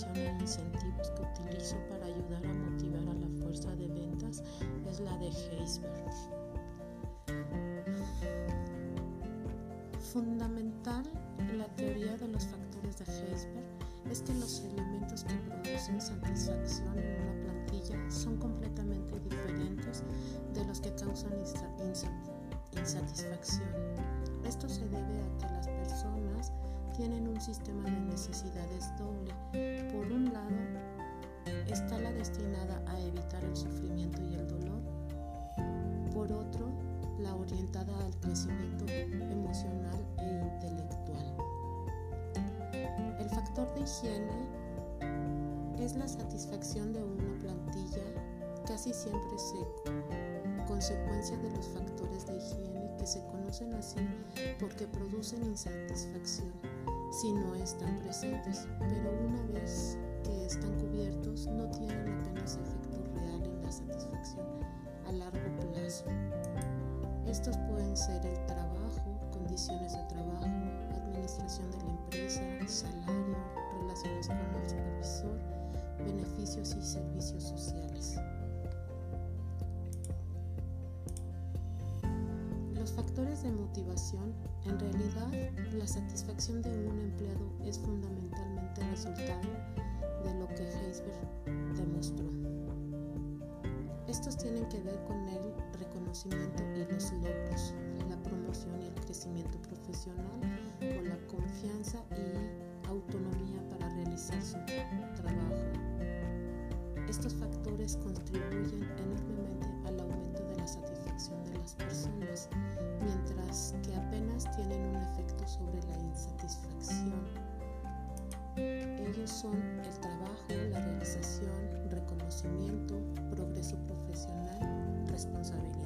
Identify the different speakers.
Speaker 1: motivación e incentivos que utilizo para ayudar a motivar a la fuerza de ventas es la de Heisberg. Fundamental la teoría de los factores de Heisberg es que los elementos que producen satisfacción en una plantilla son completamente diferentes de los que causan insatisfacción. Esto se debe a que las personas tienen un sistema de necesidades doble. Por un lado, está la destinada a evitar el sufrimiento y el dolor. Por otro, la orientada al crecimiento emocional e intelectual. El factor de higiene es la satisfacción de una plantilla casi siempre seco, consecuencia de los factores de higiene que se conocen así porque producen insatisfacción si no están presentes, pero una vez que están cubiertos no tienen apenas efecto real en la satisfacción a largo plazo. Estos pueden ser el trabajo, condiciones de trabajo, administración de la empresa, salario, relaciones con el supervisor, beneficios y servicios sociales. Los factores de motivación, en realidad, la satisfacción de un empleado es fundamentalmente resultado de lo que Heisberg demostró. Estos tienen que ver con el reconocimiento y los logros, la promoción y el crecimiento profesional, con la confianza y autonomía para realizar su trabajo. Estos factores contribuyen Ellos son el trabajo, la realización, reconocimiento, progreso profesional, responsabilidad.